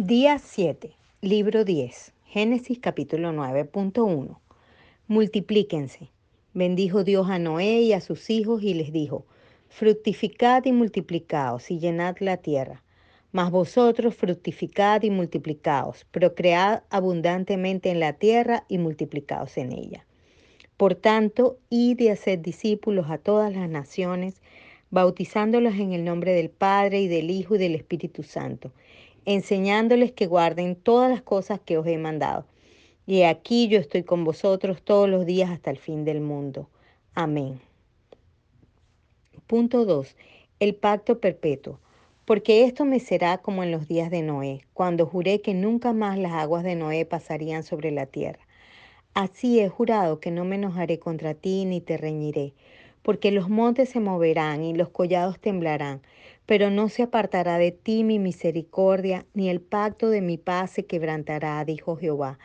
Día 7, libro 10, Génesis capítulo 9.1. Multiplíquense. Bendijo Dios a Noé y a sus hijos y les dijo, fructificad y multiplicaos y llenad la tierra. Mas vosotros fructificad y multiplicaos, procread abundantemente en la tierra y multiplicaos en ella. Por tanto, id y haced discípulos a todas las naciones, bautizándolos en el nombre del Padre y del Hijo y del Espíritu Santo enseñándoles que guarden todas las cosas que os he mandado. Y aquí yo estoy con vosotros todos los días hasta el fin del mundo. Amén. Punto 2. El pacto perpetuo. Porque esto me será como en los días de Noé, cuando juré que nunca más las aguas de Noé pasarían sobre la tierra. Así he jurado que no me enojaré contra ti ni te reñiré, porque los montes se moverán y los collados temblarán, pero no se apartará de ti mi misericordia, ni el pacto de mi paz se quebrantará, dijo Jehová,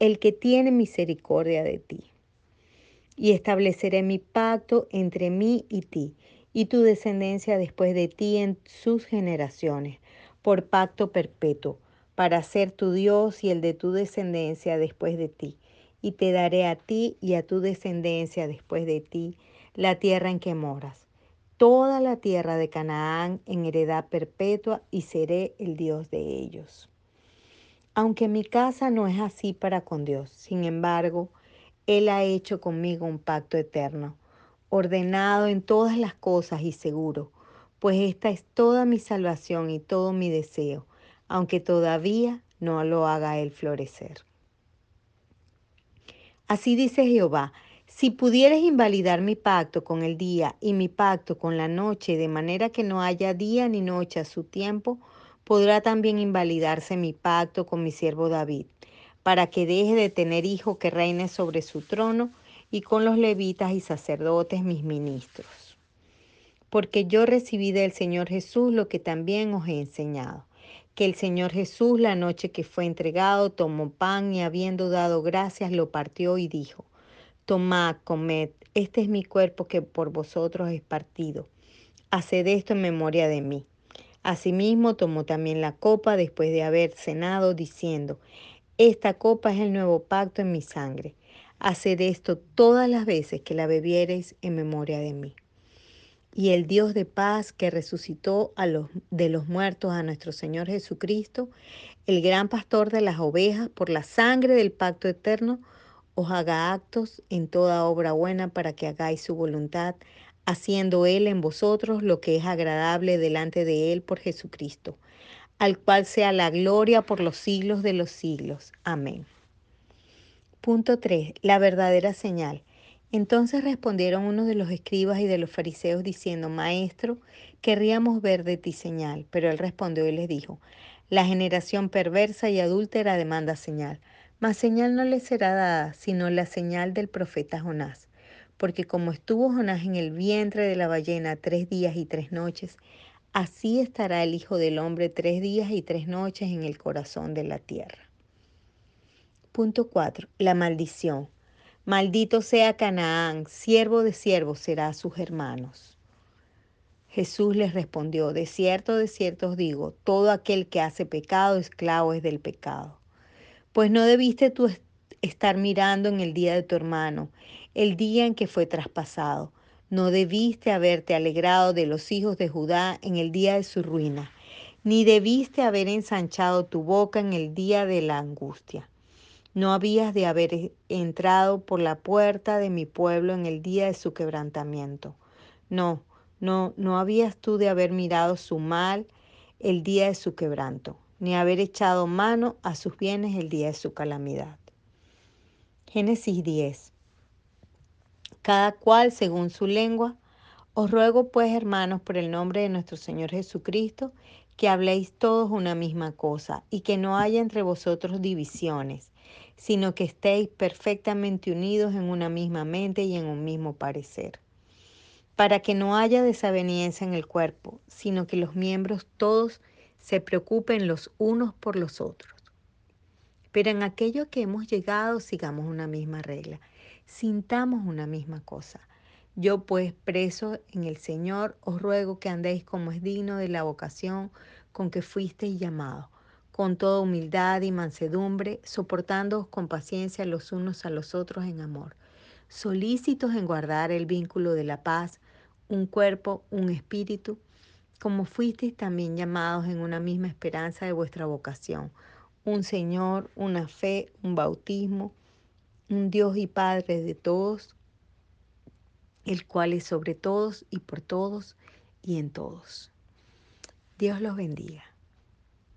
el que tiene misericordia de ti. Y estableceré mi pacto entre mí y ti, y tu descendencia después de ti en sus generaciones, por pacto perpetuo, para ser tu Dios y el de tu descendencia después de ti. Y te daré a ti y a tu descendencia después de ti la tierra en que moras toda la tierra de Canaán en heredad perpetua y seré el Dios de ellos. Aunque mi casa no es así para con Dios, sin embargo, Él ha hecho conmigo un pacto eterno, ordenado en todas las cosas y seguro, pues esta es toda mi salvación y todo mi deseo, aunque todavía no lo haga Él florecer. Así dice Jehová, si pudieres invalidar mi pacto con el día y mi pacto con la noche, de manera que no haya día ni noche a su tiempo, podrá también invalidarse mi pacto con mi siervo David, para que deje de tener hijo que reine sobre su trono y con los levitas y sacerdotes mis ministros. Porque yo recibí del Señor Jesús lo que también os he enseñado, que el Señor Jesús la noche que fue entregado tomó pan y habiendo dado gracias lo partió y dijo, Tomad, comed, este es mi cuerpo que por vosotros es partido. Haced esto en memoria de mí. Asimismo tomó también la copa después de haber cenado, diciendo, Esta copa es el nuevo pacto en mi sangre. Haced esto todas las veces que la bebiereis en memoria de mí. Y el Dios de paz que resucitó a los, de los muertos a nuestro Señor Jesucristo, el gran pastor de las ovejas, por la sangre del pacto eterno, os haga actos en toda obra buena para que hagáis su voluntad, haciendo Él en vosotros lo que es agradable delante de Él por Jesucristo, al cual sea la gloria por los siglos de los siglos. Amén. Punto 3. La verdadera señal. Entonces respondieron unos de los escribas y de los fariseos diciendo, Maestro, querríamos ver de ti señal. Pero él respondió y les dijo, La generación perversa y adúltera demanda señal mas señal no le será dada, sino la señal del profeta Jonás. Porque como estuvo Jonás en el vientre de la ballena tres días y tres noches, así estará el Hijo del Hombre tres días y tres noches en el corazón de la tierra. Punto 4. La maldición. Maldito sea Canaán, siervo de siervos será a sus hermanos. Jesús les respondió, de cierto, de cierto os digo, todo aquel que hace pecado, esclavo es del pecado. Pues no debiste tú estar mirando en el día de tu hermano, el día en que fue traspasado. No debiste haberte alegrado de los hijos de Judá en el día de su ruina, ni debiste haber ensanchado tu boca en el día de la angustia. No habías de haber entrado por la puerta de mi pueblo en el día de su quebrantamiento. No, no, no habías tú de haber mirado su mal el día de su quebranto ni haber echado mano a sus bienes el día de su calamidad. Génesis 10. Cada cual según su lengua. Os ruego pues, hermanos, por el nombre de nuestro Señor Jesucristo, que habléis todos una misma cosa y que no haya entre vosotros divisiones, sino que estéis perfectamente unidos en una misma mente y en un mismo parecer, para que no haya desaveniencia en el cuerpo, sino que los miembros todos se preocupen los unos por los otros. Pero en aquello que hemos llegado sigamos una misma regla, sintamos una misma cosa. Yo pues preso en el Señor os ruego que andéis como es digno de la vocación con que fuisteis llamados, con toda humildad y mansedumbre, soportándoos con paciencia los unos a los otros en amor, solícitos en guardar el vínculo de la paz, un cuerpo, un espíritu, como fuisteis también llamados en una misma esperanza de vuestra vocación, un Señor, una fe, un bautismo, un Dios y Padre de todos, el cual es sobre todos y por todos y en todos. Dios los bendiga.